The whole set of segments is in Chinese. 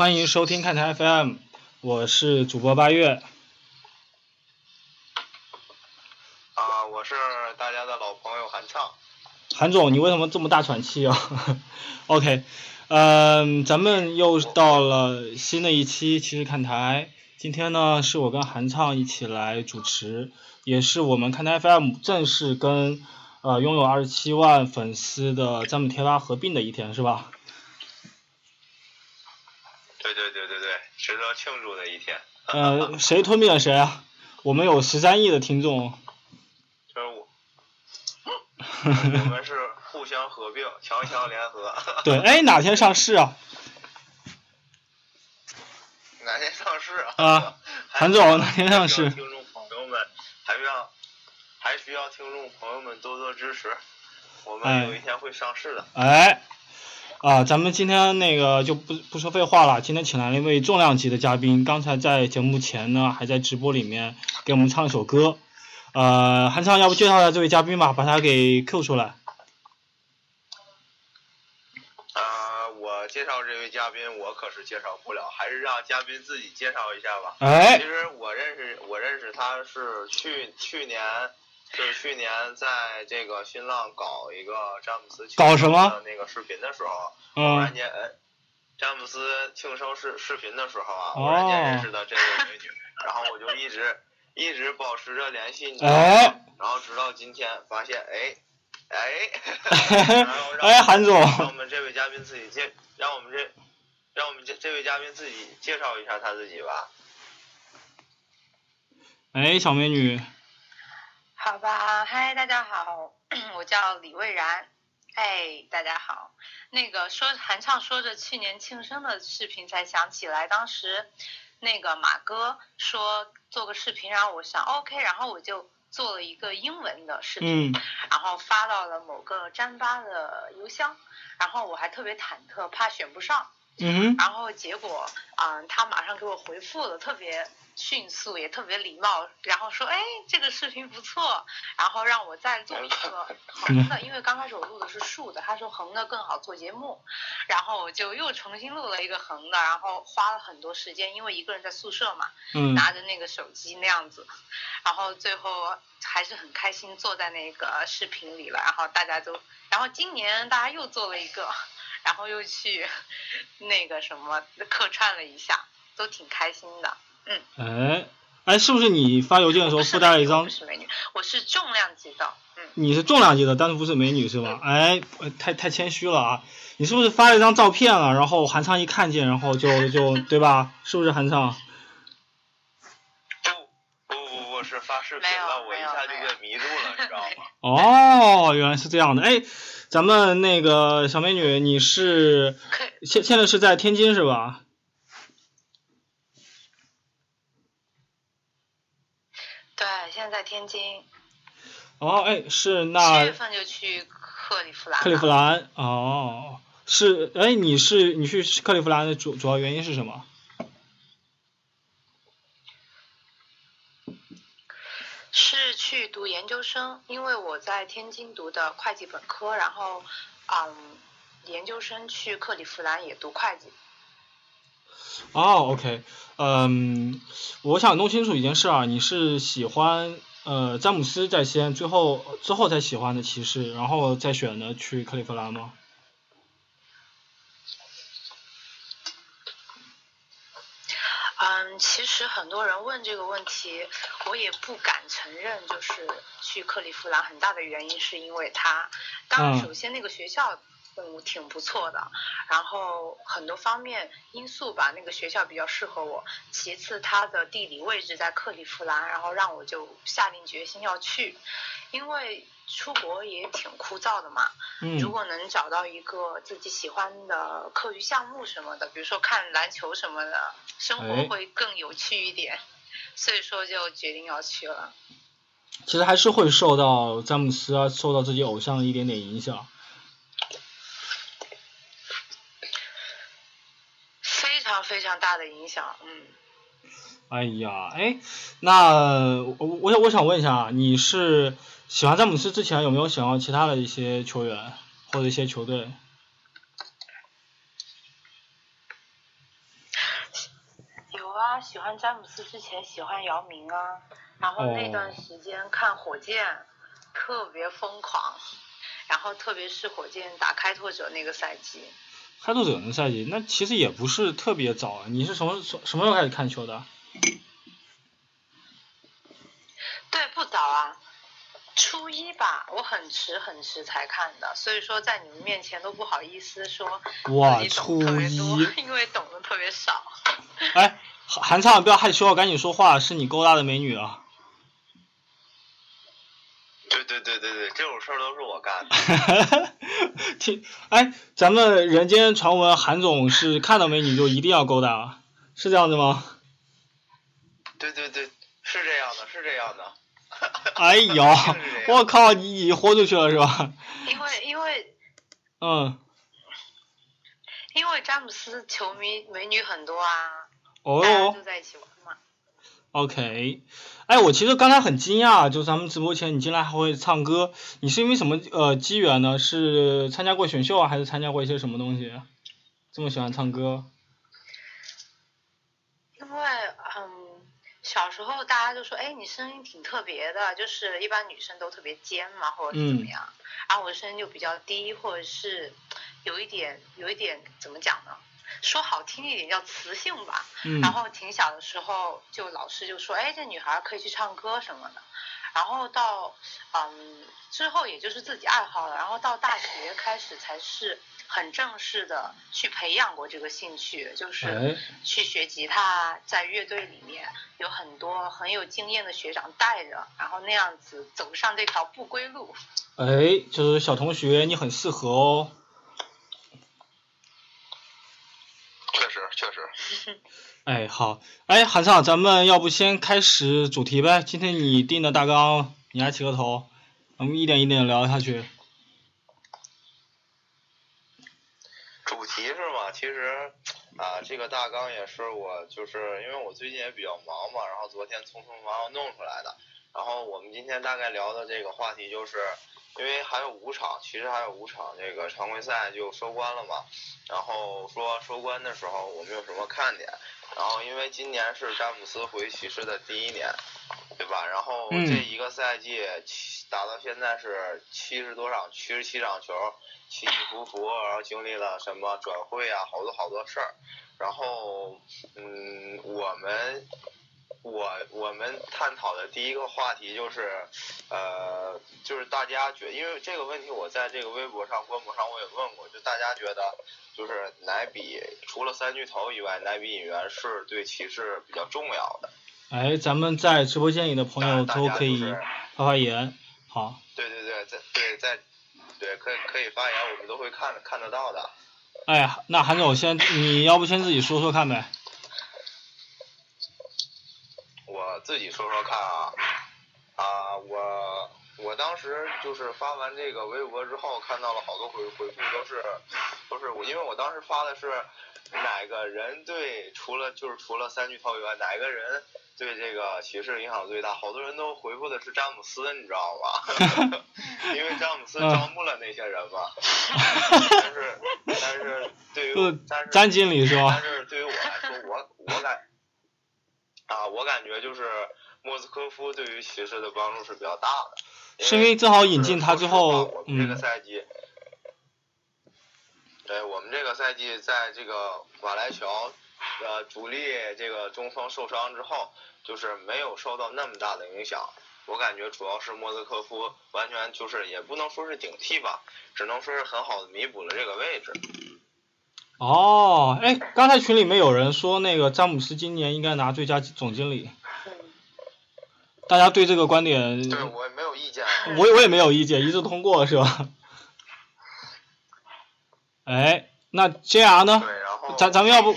欢迎收听看台 FM，我是主播八月。啊，我是大家的老朋友韩畅。韩总，你为什么这么大喘气啊？OK，嗯，咱们又到了新的一期其实看台，今天呢是我跟韩畅一起来主持，也是我们看台 FM 正式跟呃拥有二十七万粉丝的詹姆贴吧合并的一天，是吧？对对对对对，值得庆祝的一天。呃，谁吞并了谁啊？我们有十三亿的听众。就是我，我们是互相合并，强强联合。对，哎，哪天上市啊？哪天上市啊？啊，韩总，哪天上市？听众朋友们，还需要还需要听众朋友们多多支持，我们有一天会上市的。哎。啊，咱们今天那个就不不说废话了，今天请来了一位重量级的嘉宾，刚才在节目前呢，还在直播里面给我们唱一首歌，呃，韩畅，要不介绍一下这位嘉宾吧，把他给 Q 出来。呃，我介绍这位嘉宾，我可是介绍不了，还是让嘉宾自己介绍一下吧。哎。其实我认识我认识他是去去年。就是去年在这个新浪搞一个詹姆斯搞什么那个视频的时候，偶然间詹姆斯庆生视视频的时候啊，偶然间认识的这位美女，然后我就一直一直保持着联系，哎，然后直到今天发现，哎哎，哎，韩总，让我们这位嘉宾自己介，让我们这让我们这这位嘉宾自己介绍一下他自己吧。哎，小美女。好吧，嗨，大家好，我叫李蔚然，哎，大家好，那个说韩畅说着去年庆生的视频，才想起来当时那个马哥说做个视频，然后我想 OK，然后我就做了一个英文的视频，然后发到了某个詹巴的邮箱，然后我还特别忐忑，怕选不上，嗯然后结果啊，他马上给我回复了，特别。迅速也特别礼貌，然后说：“哎，这个视频不错。”然后让我再做一个 横的，因为刚开始我录的是竖的，他说横的更好做节目，然后我就又重新录了一个横的，然后花了很多时间，因为一个人在宿舍嘛，拿着那个手机那样子，然后最后还是很开心坐在那个视频里了，然后大家都，然后今年大家又做了一个，然后又去 那个什么客串了一下，都挺开心的。嗯，哎，哎，是不是你发邮件的时候附带了一张？不是美女，我是重量级的。嗯，你是重量级的，但是不是美女是吧？哎，太太谦虚了啊！你是不是发了一张照片了？然后韩畅一看见，然后就 就对吧？是不是韩畅？不不不不，是发视频了，我一下就给迷路了，你知道吗？哦，原来是这样的。哎，咱们那个小美女，你是现现在是在天津是吧？对，现天津。哦，哎，是那。七月份就去克利夫兰。克利夫兰，哦，是，哎，你是你去克利夫兰的主主要原因是什么？是去读研究生，因为我在天津读的会计本科，然后，嗯，研究生去克利夫兰也读会计。哦，OK，嗯，我想弄清楚一件事啊，你是喜欢呃詹姆斯在先，最后之后才喜欢的骑士，然后再选的去克利夫兰吗？嗯，其实很多人问这个问题，我也不敢承认，就是去克利夫兰很大的原因是因为他，当然首先那个学校。嗯，挺不错的。然后很多方面因素吧，那个学校比较适合我。其次，它的地理位置在克利夫兰，然后让我就下定决心要去。因为出国也挺枯燥的嘛。嗯。如果能找到一个自己喜欢的课余项目什么的，比如说看篮球什么的，生活会更有趣一点。所以说就决定要去了。其实还是会受到詹姆斯啊，受到自己偶像的一点点影响。非常大的影响，嗯。哎呀，哎，那我我想我想问一下，你是喜欢詹姆斯之前有没有喜欢其他的一些球员或者一些球队？有啊，喜欢詹姆斯之前喜欢姚明啊，然后那段时间看火箭特别疯狂，然后特别是火箭打开拓者那个赛季。开拓者那赛季，那其实也不是特别早啊。你是什么什什么时候开始看球的？对，不早啊，初一吧，我很迟很迟才看的，所以说在你们面前都不好意思说哇，初一，因为懂得特别少。哎，韩畅，不要害羞，赶紧说话，是你勾搭的美女啊。对对对对对，这种事儿都是我干的。听，哎，咱们人间传闻，韩总是看到美女就一定要勾搭，是这样子吗？对对对，是这样的，是这样的。哎呦，我靠，你你豁出去了是吧？因为因为。嗯。因为詹姆斯球迷美女很多啊。哦。大家就在一起玩嘛。OK，哎，我其实刚才很惊讶，就咱们直播前你竟然还会唱歌，你是因为什么呃机缘呢？是参加过选秀啊，还是参加过一些什么东西？这么喜欢唱歌？因为嗯，小时候大家就说，哎，你声音挺特别的，就是一般女生都特别尖嘛，或者是怎么样，然后我的声音就比较低，或者是有一点有一点怎么讲呢？说好听一点叫磁性吧，然后挺小的时候就老师就说，哎，这女孩可以去唱歌什么的，然后到嗯之后也就是自己爱好了，然后到大学开始才是很正式的去培养过这个兴趣，就是去学吉他，在乐队里面有很多很有经验的学长带着，然后那样子走上这条不归路。哎，就是小同学，你很适合哦。确实，哎好，哎韩畅，咱们要不先开始主题呗？今天你定的大纲，你来起个头，我们一点一点聊下去。主题是吗？其实啊，这个大纲也是我，就是因为我最近也比较忙嘛，然后昨天匆匆忙忙弄出来的。然后我们今天大概聊的这个话题就是。因为还有五场，其实还有五场，这个常规赛就收官了嘛。然后说收官的时候我们有什么看点？然后因为今年是詹姆斯回骑士的第一年，对吧？然后这一个赛季打到现在是七十多场，七十七场球，起起伏伏，然后经历了什么转会啊，好多好多事儿。然后，嗯，我们。我我们探讨的第一个话题就是，呃，就是大家觉，因为这个问题我在这个微博上、官博上我也问过，就大家觉得，就是哪笔除了三巨头以外，哪笔引援是对骑士比较重要的？哎，咱们在直播间里的朋友都可以发发言，好。对对对，在对在，对可以可以发言，我们都会看看得到的。哎，那韩总先，你要不先自己说说看呗？我自己说说看啊，啊，我我当时就是发完这个微博之后，看到了好多回回复都是，都是我，因为我当时发的是哪个人对除了就是除了三巨头以外，哪个人对这个骑士影响最大？好多人都回复的是詹姆斯，你知道吗？因为詹姆斯招募了那些人嘛。但是但是对于但是詹经理是吧？但是对于我来说，我我感。啊，我感觉就是莫斯科夫对于骑士的帮助是比较大的，是因为正好引进他之后，我们这个赛季，对我们这个赛季在这个瓦莱乔，呃，主力这个中锋受伤之后，就是没有受到那么大的影响。我感觉主要是莫斯科夫完全就是也不能说是顶替吧，只能说是很好的弥补了这个位置。哦，哎，刚才群里面有人说那个詹姆斯今年应该拿最佳总经理，大家对这个观点，对我也没有意见，我我也没有意见，一致通过是吧？哎，那 JR 呢？咱咱们要不，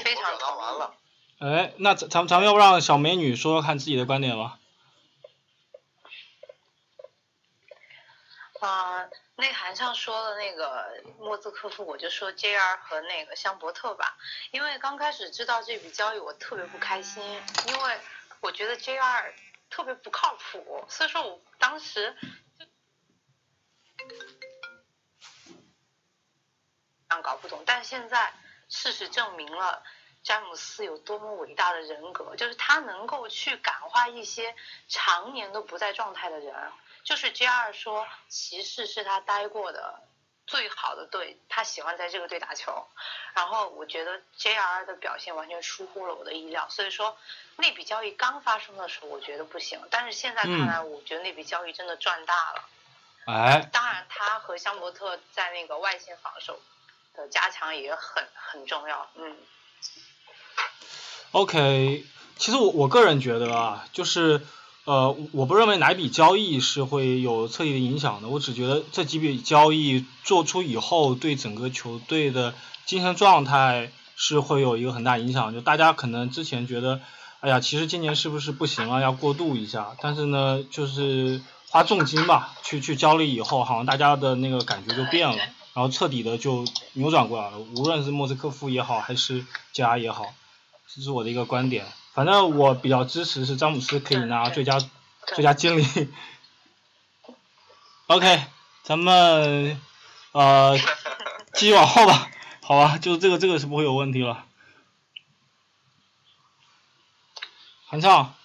哎，那咱咱咱们要不让小美女说说看自己的观点吧？啊。内涵上说的那个莫兹科夫，我就说 JR 和那个香伯特吧，因为刚开始知道这笔交易，我特别不开心，因为我觉得 JR 特别不靠谱，所以说我当时就搞不懂，但现在事实证明了詹姆斯有多么伟大的人格，就是他能够去感化一些常年都不在状态的人。就是 J.R. 说，骑士是他待过的最好的队，他喜欢在这个队打球。然后我觉得 J.R. 的表现完全出乎了我的意料，所以说那笔交易刚发生的时候，我觉得不行。但是现在看来，我觉得那笔交易真的赚大了。哎。当然，他和香伯特在那个外线防守。的加强也很很重要，嗯。OK，其实我我个人觉得啊，就是呃，我不认为哪笔交易是会有彻底的影响的，我只觉得这几笔交易做出以后，对整个球队的精神状态是会有一个很大影响。就大家可能之前觉得，哎呀，其实今年是不是不行了，要过渡一下，但是呢，就是花重金吧，去去交易以后，好像大家的那个感觉就变了。然后彻底的就扭转过来了，无论是莫斯科夫也好，还是加也好，这是我的一个观点。反正我比较支持是詹姆斯可以拿最佳最佳经理。OK，咱们呃继续往后吧，好吧，就这个这个是不会有问题了。韩畅。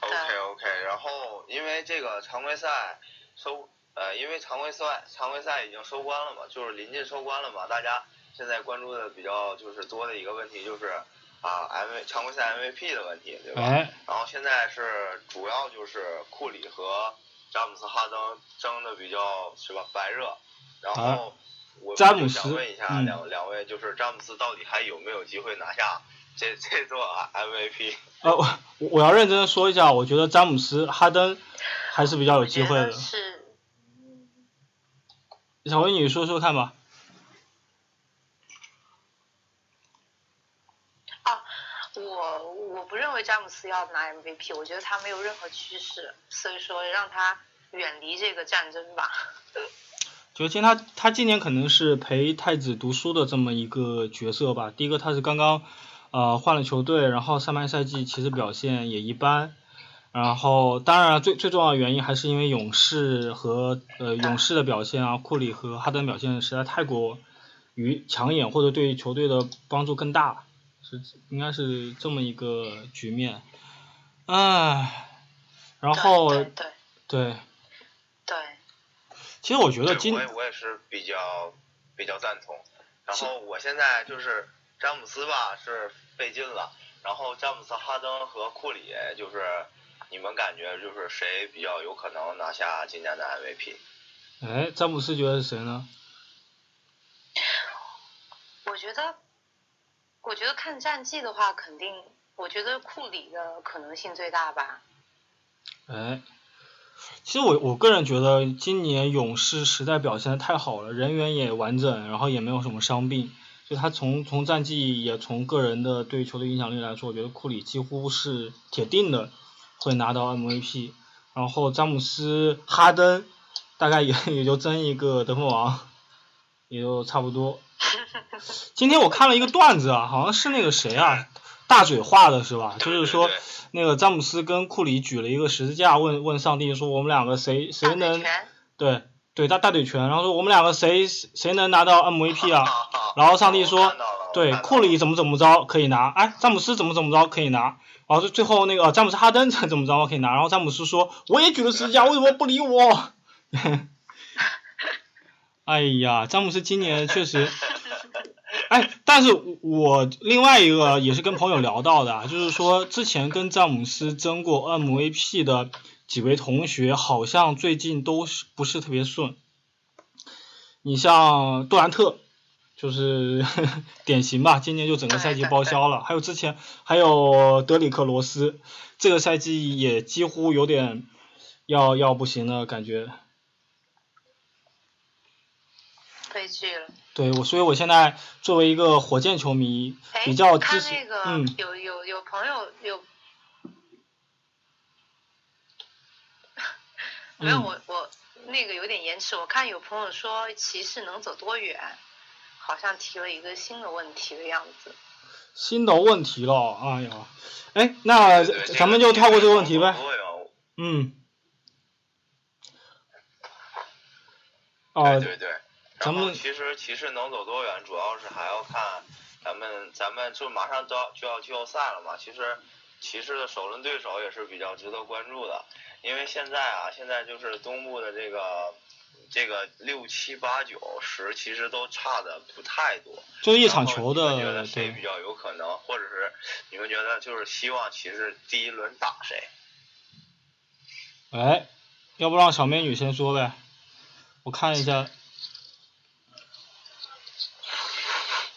OK OK，然后因为这个常规赛收。呃，因为常规赛常规赛已经收官了嘛，就是临近收官了嘛，大家现在关注的比较就是多的一个问题就是啊，M 常规赛 MVP 的问题，对吧？然后现在是主要就是库里和詹姆斯哈登争的比较是吧白热，然后我想问一下两两位，就是詹姆斯到底还有没有机会拿下这这座 MVP？呃，我我要认真的说一下，我觉得詹姆斯哈登还是比较有机会的。是小薇，你说说看吧。啊，我我不认为詹姆斯要拿 MVP，我觉得他没有任何趋势，所以说让他远离这个战争吧。就今他他今年可能是陪太子读书的这么一个角色吧。第一个他是刚刚呃换了球队，然后上半赛季其实表现也一般。然后，当然最最重要的原因还是因为勇士和呃勇士的表现啊，库里和哈登表现实在太过于抢眼，或者对球队的帮助更大，是应该是这么一个局面，唉，然后对对对，其实我觉得今我也我也是比较比较赞同，然后我现在就是詹姆斯吧是费劲了，然后詹姆斯、哈登和库里就是。你们感觉就是谁比较有可能拿下今年的 MVP？哎，詹姆斯觉得是谁呢？我觉得，我觉得看战绩的话，肯定，我觉得库里的可能性最大吧。哎，其实我我个人觉得，今年勇士实在表现的太好了，人员也完整，然后也没有什么伤病，就他从从战绩也从个人的对球队影响力来说，我觉得库里几乎是铁定的。会拿到 MVP，然后詹姆斯、哈登大概也也就争一个得分王，也就差不多。今天我看了一个段子啊，好像是那个谁啊，大嘴画的是吧？就是说那个詹姆斯跟库里举了一个十字架，问问上帝说我们两个谁谁能对对大大腿拳，然后说我们两个谁谁能拿到 MVP 啊？然后上帝说对库里怎么怎么着可以拿，哎詹姆斯怎么怎么着可以拿。然后最后那个詹姆斯哈登 怎么怎么着可以拿？然后詹姆斯说我也举了十字架，为什么不理我？哎呀，詹姆斯今年确实，哎，但是我另外一个也是跟朋友聊到的，就是说之前跟詹姆斯争过 MVP 的几位同学，好像最近都是不是特别顺。你像杜兰特。就是 典型吧，今年就整个赛季报销了。还有之前还有德里克罗斯，这个赛季也几乎有点要要不行的感觉。悲剧了。对，我所以我现在作为一个火箭球迷，比较支持。嗯。有有有朋友 有。没有我我那个有点延迟，我看有朋友说骑士能走多远。好像提了一个新的问题的样子。新的问题了，哎呀，哎，那咱们就跳过这个问题呗。嗯。哦。对对对。咱们其实骑士能走多远，主要是还要看咱们咱们就马上都要就要季后赛了嘛，其实骑士的首轮对手也是比较值得关注的，因为现在啊，现在就是东部的这个这个六七八九十其实都差的不太多，就一场球的觉得谁对比较有可能，或者是你们觉得就是希望骑士第一轮打谁？哎，要不让小美女先说呗？我看一下，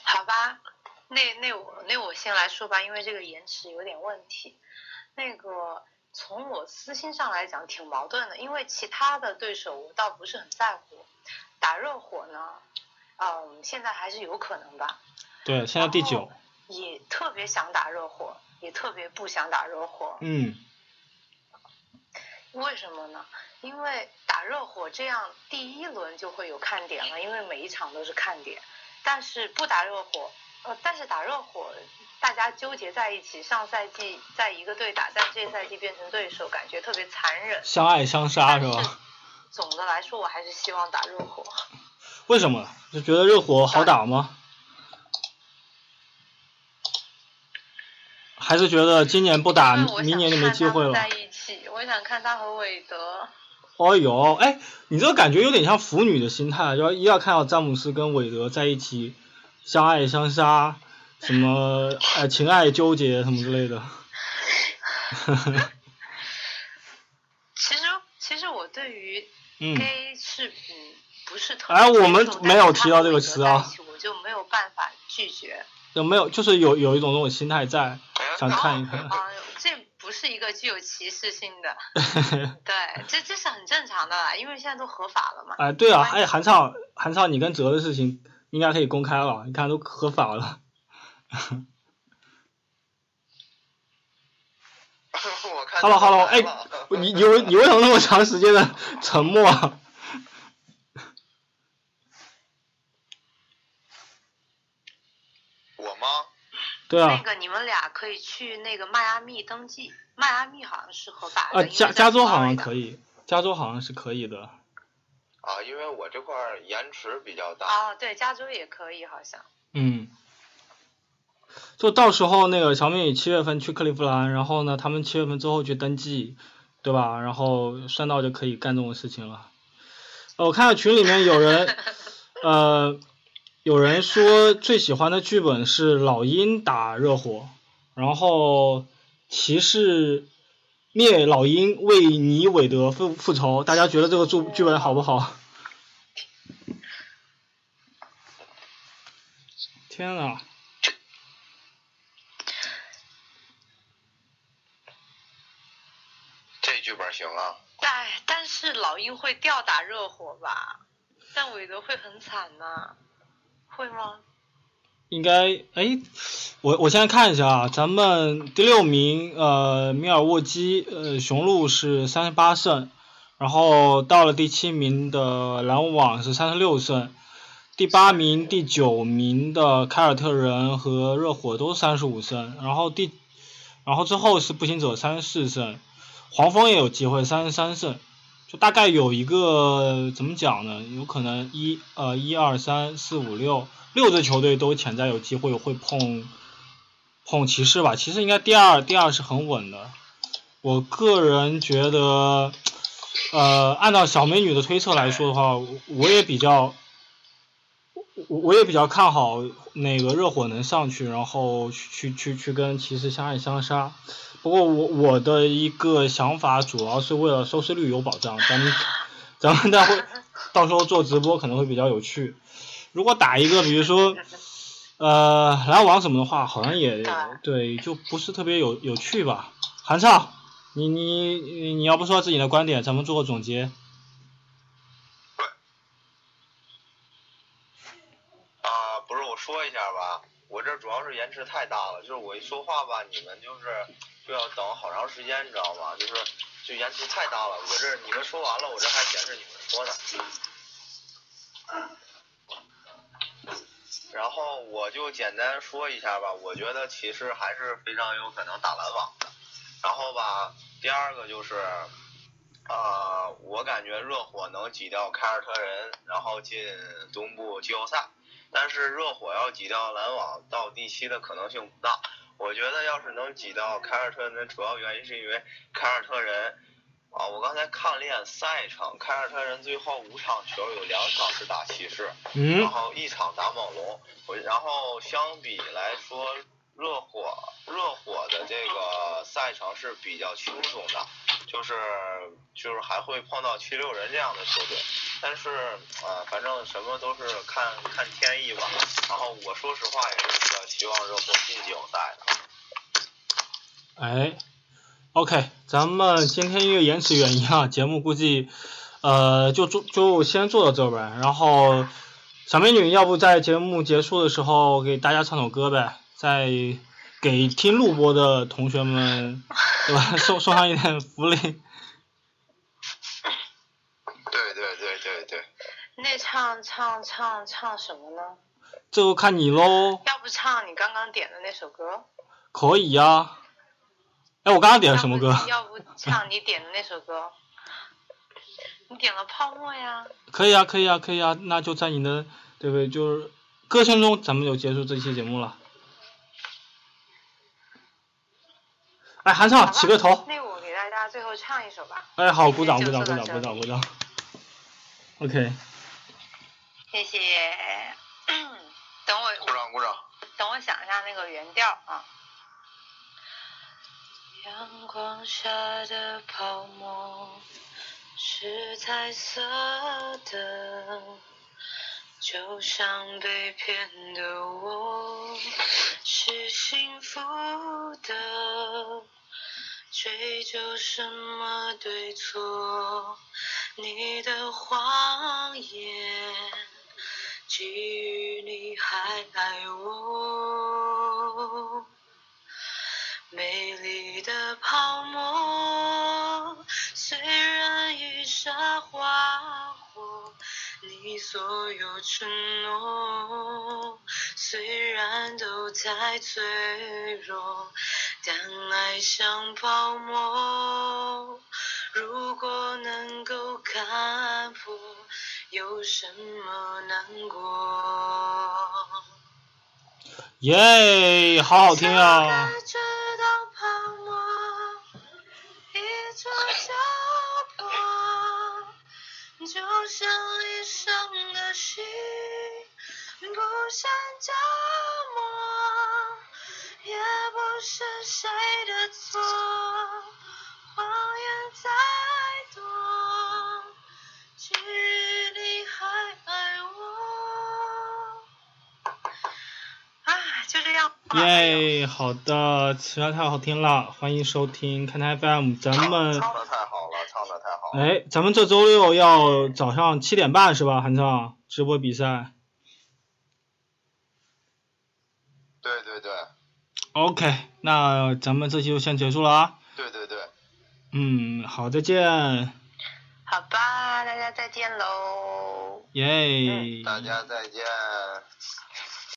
好吧，那那我那我先来说吧，因为这个延迟有点问题。那个从我私心上来讲挺矛盾的，因为其他的对手我倒不是很在乎。打热火呢，嗯，现在还是有可能吧。对，现在第九也特别想打热火，也特别不想打热火。嗯，为什么呢？因为打热火这样第一轮就会有看点了，因为每一场都是看点。但是不打热火，呃，但是打热火，大家纠结在一起，上赛季在一个队打，但这赛季变成对手，感觉特别残忍。相爱相杀是吧？总的来说，我还是希望打热火。为什么？就觉得热火好打吗？还是觉得今年不打，明年就没机会了？在一起，我想看他和韦德。哦呦，哎，你这个感觉有点像腐女的心态，要一要看到詹姆斯跟韦德在一起，相爱相杀，什么 呃情爱纠结什么之类的。其实，其实我对于嗯，gay 是嗯不是特别哎我们没有提到这个词啊，我就没有办法拒绝。有没有就是有有一种那种心态在，想看一看。啊、这不是一个具有歧视性的，对，这这是很正常的啦，因为现在都合法了嘛。哎，对啊，哎，韩畅，韩畅，你跟哲的事情应该可以公开了，你看都合法了。我看 Hello Hello，哎，你你为你为什么那么长时间的沉默啊？我吗？对啊，那个你们俩可以去那个迈阿密登记，迈阿密好像是合法的。啊，加加州好像。可以，加州好像是可以的。啊，因为我这块儿延迟比较大。啊，对，加州也可以，好像。嗯，就到时候那个小米七月份去克利夫兰，然后呢，他们七月份之后去登记，对吧？然后顺道就可以干这种事情了。呃我看到群里面有人，呃，有人说最喜欢的剧本是老鹰打热火，然后骑士灭老鹰为你韦德复复仇，大家觉得这个剧剧本好不好？天呐！这剧本行啊。哎，但是老鹰会吊打热火吧？但韦德会很惨呐、会吗？应该哎，我我现在看一下啊，咱们第六名呃米尔沃基呃雄鹿是三十八胜，然后到了第七名的篮网是三十六胜，第八名、第九名的凯尔特人和热火都三十五胜，然后第然后之后是步行者三十四胜，黄蜂也有机会三十三胜，大概有一个怎么讲呢？有可能一呃一二三四五六六支球队都潜在有机会会碰碰骑士吧。其实应该第二第二是很稳的。我个人觉得，呃，按照小美女的推测来说的话，我也比较，我我也比较看好那个热火能上去，然后去去去跟骑士相爱相杀。不过我我的一个想法主要是为了收视率有保障，咱们咱们待会到时候做直播可能会比较有趣。如果打一个比如说呃来往什么的话，好像也对就不是特别有有趣吧。韩畅，你你你你要不说自己的观点，咱们做个总结。啊，不是，我说一下吧，我这主要是延迟太大了，就是我一说话吧，你们就是就要等好长时间，你知道吗？就是就延迟太大了，我这你们说完了，我这还显示你们说呢。然后我就简单说一下吧，我觉得骑士还是非常有可能打篮网的。然后吧，第二个就是，啊、我感觉热火能挤掉凯尔特人，然后进东部季后赛。但是热火要挤掉篮网到第七的可能性不大。我觉得要是能挤到凯尔特人，主要原因是因为凯尔特人啊，我刚才看了一眼赛程，凯尔特人最后五场球有两场是打骑士，嗯然后一场打猛龙，我然后相比来说，热火热火的这个赛程是比较轻松的，就是就是还会碰到七六人这样的球队，但是呃，反正什么都是看看天意吧。然后我说实话也是比较希望热火进季后赛的。哎，OK，咱们今天因为延迟原因啊，节目估计呃就做就先做到这呗。然后小美女，要不在节目结束的时候给大家唱首歌呗，再给听录播的同学们 对吧送送上一点福利。对对对对对，那唱唱唱唱什么呢？这个看你喽，要不唱你刚刚点的那首歌？可以呀、哎，我刚刚点了什么歌？要不要不唱你点的那首歌？你点了泡沫呀？可以啊，可以啊，可以啊，那就在你的对不对？就是歌声中，咱们就结束这期节目了。哎，韩畅起个头。那我给大家最后唱一首吧。哎，好，鼓掌，鼓掌，鼓掌，鼓掌，鼓掌。OK，谢谢。等我鼓掌鼓掌。等我想一下那个原调啊。阳光下的泡沫是彩色的，就像被骗的我是幸福的，追究什么对错？你的谎言。基于你还爱我，所有承诺，虽然都在脆弱，但爱像泡沫，如果能够看破。有什么难过？耶，好好听啊！是谁的错，谎言再多。基于你还爱我，啊，就这样。耶，好的，实在太好听了，欢迎收听看台 FM，咱们唱的太好了，唱的太好了。哎，咱们这周六要早上七点半是吧，韩畅直播比赛对对对？OK，那咱们这期就先结束了啊。对对对，嗯，好，再见，好吧，大家再见喽。耶。大家再见。